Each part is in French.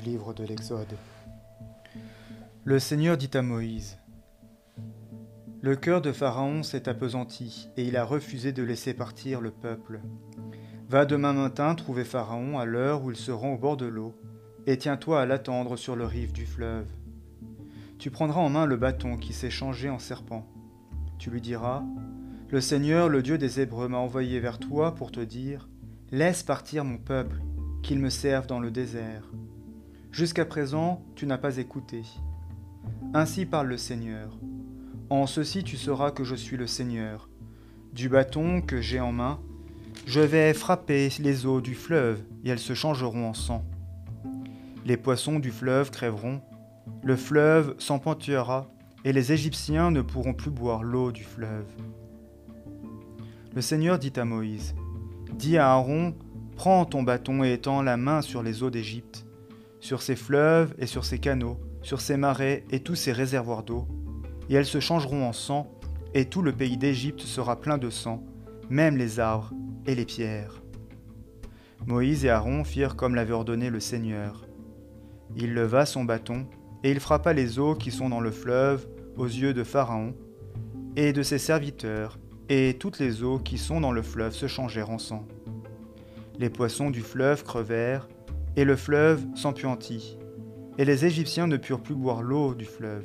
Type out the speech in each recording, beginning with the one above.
livre de l'Exode. Le Seigneur dit à Moïse, Le cœur de Pharaon s'est appesanti, et il a refusé de laisser partir le peuple. Va demain matin trouver Pharaon à l'heure où il se rend au bord de l'eau, et tiens-toi à l'attendre sur le rive du fleuve. Tu prendras en main le bâton qui s'est changé en serpent. Tu lui diras, Le Seigneur, le Dieu des Hébreux, m'a envoyé vers toi pour te dire, Laisse partir mon peuple, qu'il me serve dans le désert. Jusqu'à présent, tu n'as pas écouté. Ainsi parle le Seigneur. En ceci tu sauras que je suis le Seigneur. Du bâton que j'ai en main, je vais frapper les eaux du fleuve, et elles se changeront en sang. Les poissons du fleuve crèveront, le fleuve s'empantuera, et les Égyptiens ne pourront plus boire l'eau du fleuve. Le Seigneur dit à Moïse, Dis à Aaron, prends ton bâton et étends la main sur les eaux d'Égypte, sur ses fleuves et sur ses canaux, sur ses marais et tous ses réservoirs d'eau, et elles se changeront en sang, et tout le pays d'Égypte sera plein de sang, même les arbres et les pierres. Moïse et Aaron firent comme l'avait ordonné le Seigneur. Il leva son bâton, et il frappa les eaux qui sont dans le fleuve aux yeux de Pharaon et de ses serviteurs, et toutes les eaux qui sont dans le fleuve se changèrent en sang. Les poissons du fleuve crevèrent, et le fleuve s'empuantit, et les Égyptiens ne purent plus boire l'eau du fleuve.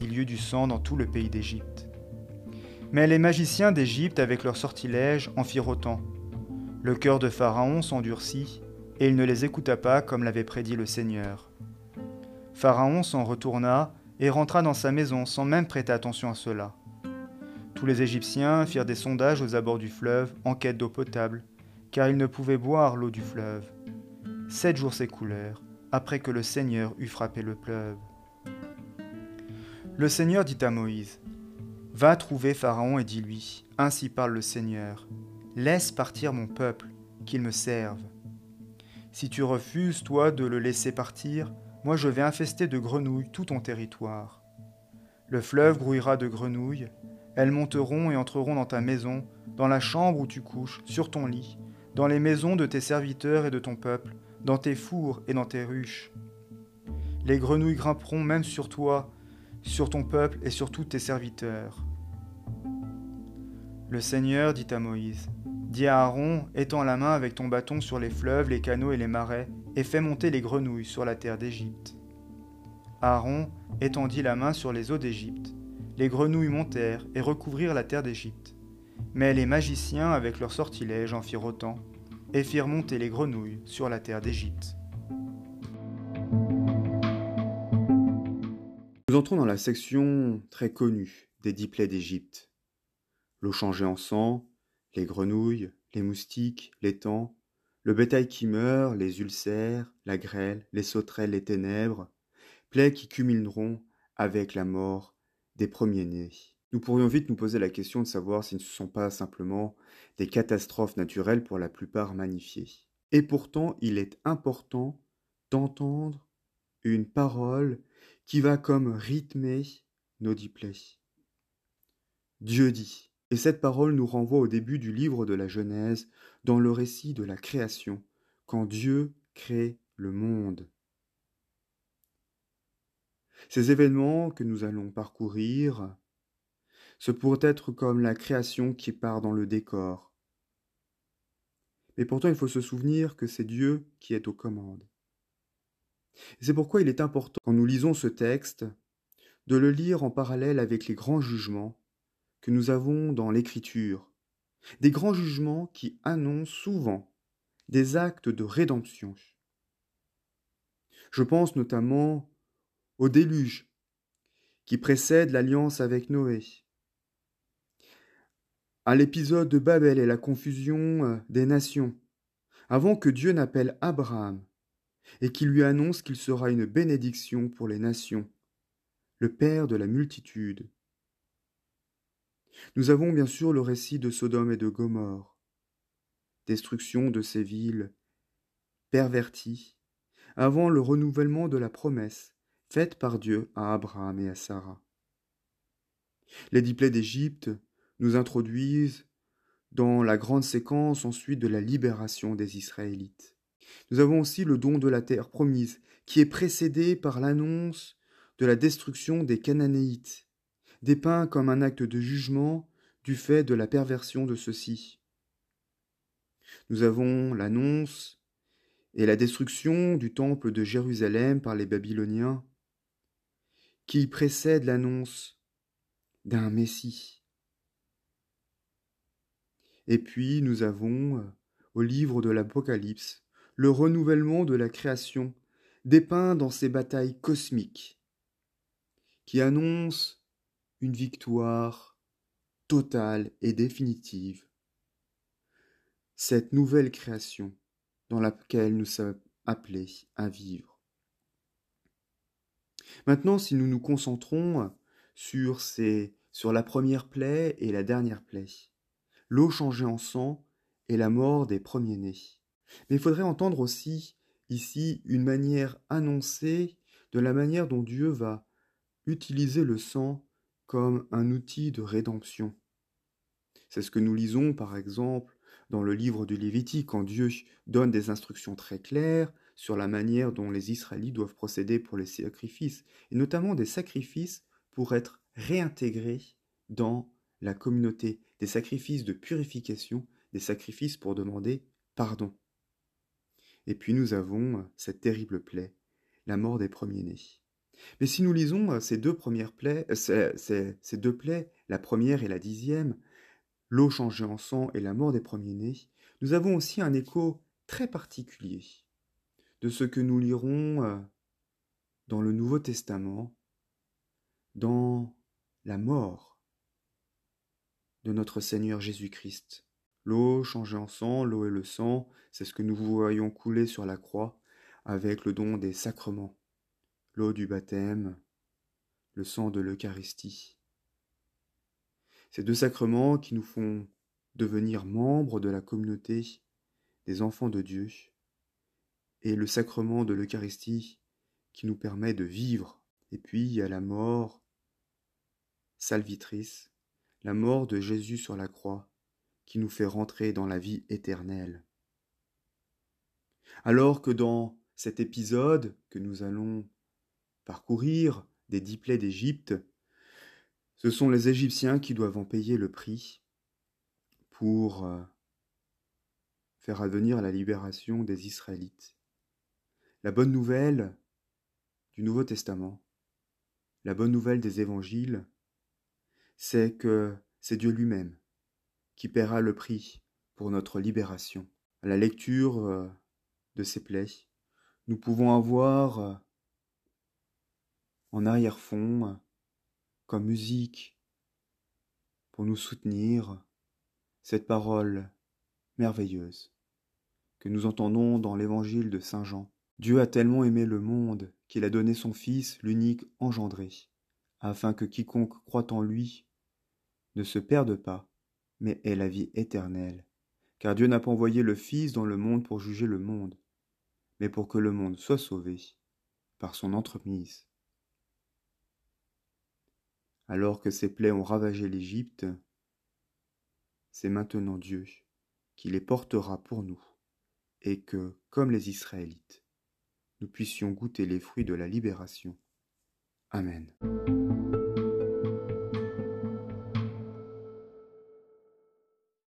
Il y eut du sang dans tout le pays d'Égypte. Mais les magiciens d'Égypte, avec leurs sortilèges, en firent autant. Le cœur de Pharaon s'endurcit, et il ne les écouta pas comme l'avait prédit le Seigneur. Pharaon s'en retourna et rentra dans sa maison sans même prêter attention à cela. Tous les Égyptiens firent des sondages aux abords du fleuve en quête d'eau potable, car ils ne pouvaient boire l'eau du fleuve. Sept jours s'écoulèrent, après que le Seigneur eut frappé le fleuve. Le Seigneur dit à Moïse, Va trouver Pharaon et dis-lui, Ainsi parle le Seigneur, Laisse partir mon peuple, qu'il me serve. Si tu refuses, toi, de le laisser partir, moi je vais infester de grenouilles tout ton territoire. Le fleuve grouillera de grenouilles, elles monteront et entreront dans ta maison, dans la chambre où tu couches, sur ton lit, dans les maisons de tes serviteurs et de ton peuple, dans tes fours et dans tes ruches. Les grenouilles grimperont même sur toi, sur ton peuple et sur tous tes serviteurs. Le Seigneur dit à Moïse, Dis à Aaron, étends la main avec ton bâton sur les fleuves, les canaux et les marais, et fais monter les grenouilles sur la terre d'Égypte. Aaron étendit la main sur les eaux d'Égypte. Les grenouilles montèrent et recouvrirent la terre d'Égypte. Mais les magiciens, avec leurs sortilèges, en firent autant, et firent monter les grenouilles sur la terre d'Égypte. Nous entrons dans la section très connue des dix plaies d'Égypte. L'eau changée en sang, les grenouilles, les moustiques, les temps, le bétail qui meurt, les ulcères, la grêle, les sauterelles, les ténèbres, plaies qui culmineront avec la mort des premiers-nés. Nous pourrions vite nous poser la question de savoir si ce ne sont pas simplement des catastrophes naturelles pour la plupart magnifiées. Et pourtant, il est important d'entendre une parole qui va comme rythmer nos dix plaies. Dieu dit, et cette parole nous renvoie au début du livre de la Genèse, dans le récit de la création, quand Dieu crée le monde. Ces événements que nous allons parcourir, ce pourrait être comme la création qui part dans le décor. Mais pourtant il faut se souvenir que c'est Dieu qui est aux commandes. C'est pourquoi il est important, quand nous lisons ce texte, de le lire en parallèle avec les grands jugements que nous avons dans l'Écriture, des grands jugements qui annoncent souvent des actes de rédemption. Je pense notamment au déluge qui précède l'alliance avec Noé, à l'épisode de Babel et la confusion euh, des nations, avant que Dieu n'appelle Abraham et qu'il lui annonce qu'il sera une bénédiction pour les nations, le Père de la multitude. Nous avons bien sûr le récit de Sodome et de Gomorre, destruction de ces villes perverties, avant le renouvellement de la promesse faite par Dieu à Abraham et à Sarah. Les dix d'Égypte nous introduisent dans la grande séquence ensuite de la libération des Israélites. Nous avons aussi le don de la terre promise qui est précédé par l'annonce de la destruction des Cananéites, dépeint comme un acte de jugement du fait de la perversion de ceux-ci. Nous avons l'annonce et la destruction du temple de Jérusalem par les Babyloniens, qui précède l'annonce d'un Messie. Et puis nous avons, euh, au livre de l'Apocalypse, le renouvellement de la création, dépeint dans ces batailles cosmiques, qui annoncent une victoire totale et définitive. Cette nouvelle création dans laquelle nous sommes appelés à vivre. Maintenant, si nous nous concentrons sur, ces, sur la première plaie et la dernière plaie, l'eau changée en sang et la mort des premiers-nés. Mais il faudrait entendre aussi ici une manière annoncée de la manière dont Dieu va utiliser le sang comme un outil de rédemption. C'est ce que nous lisons par exemple dans le livre du Lévitique quand Dieu donne des instructions très claires sur la manière dont les Israélites doivent procéder pour les sacrifices, et notamment des sacrifices pour être réintégrés dans la communauté, des sacrifices de purification, des sacrifices pour demander pardon. Et puis nous avons cette terrible plaie, la mort des premiers-nés. Mais si nous lisons euh, ces deux premières plaies, euh, ces, deux plaies, la première et la dixième, l'eau changée en sang et la mort des premiers-nés, nous avons aussi un écho très particulier de ce que nous lirons euh, dans le Nouveau Testament, dans la mort de notre Seigneur Jésus-Christ. L'eau changée en sang, l'eau et le sang, c'est ce que nous voyons couler sur la croix avec le don des sacrements l'eau du baptême, le sang de l'Eucharistie. Ces deux sacrements qui nous font devenir membres de la communauté des enfants de Dieu, et le sacrement de l'Eucharistie qui nous permet de vivre. Et puis a la mort salvitrice, la mort de Jésus sur la croix, qui nous fait rentrer dans la vie éternelle. Alors que dans cet épisode que nous allons parcourir des dix plaies d'Égypte, ce sont les Égyptiens qui doivent en payer le prix pour euh, faire advenir la libération des Israélites. La bonne nouvelle du Nouveau Testament, la bonne nouvelle des évangiles, c'est que c'est Dieu lui-même qui paiera le prix pour notre libération. À la lecture euh, de ces plaies, nous pouvons avoir euh, en arrière-fond, comme musique, pour nous soutenir, cette parole merveilleuse que nous entendons dans l'évangile de Saint Jean. Dieu a tellement aimé le monde qu'il a donné son Fils, l'unique engendré, afin que quiconque croit en lui ne se perde pas, mais ait la vie éternelle. Car Dieu n'a pas envoyé le Fils dans le monde pour juger le monde, mais pour que le monde soit sauvé par son entremise. Alors que ces plaies ont ravagé l'Égypte, c'est maintenant Dieu qui les portera pour nous, et que, comme les Israélites, nous puissions goûter les fruits de la libération. Amen.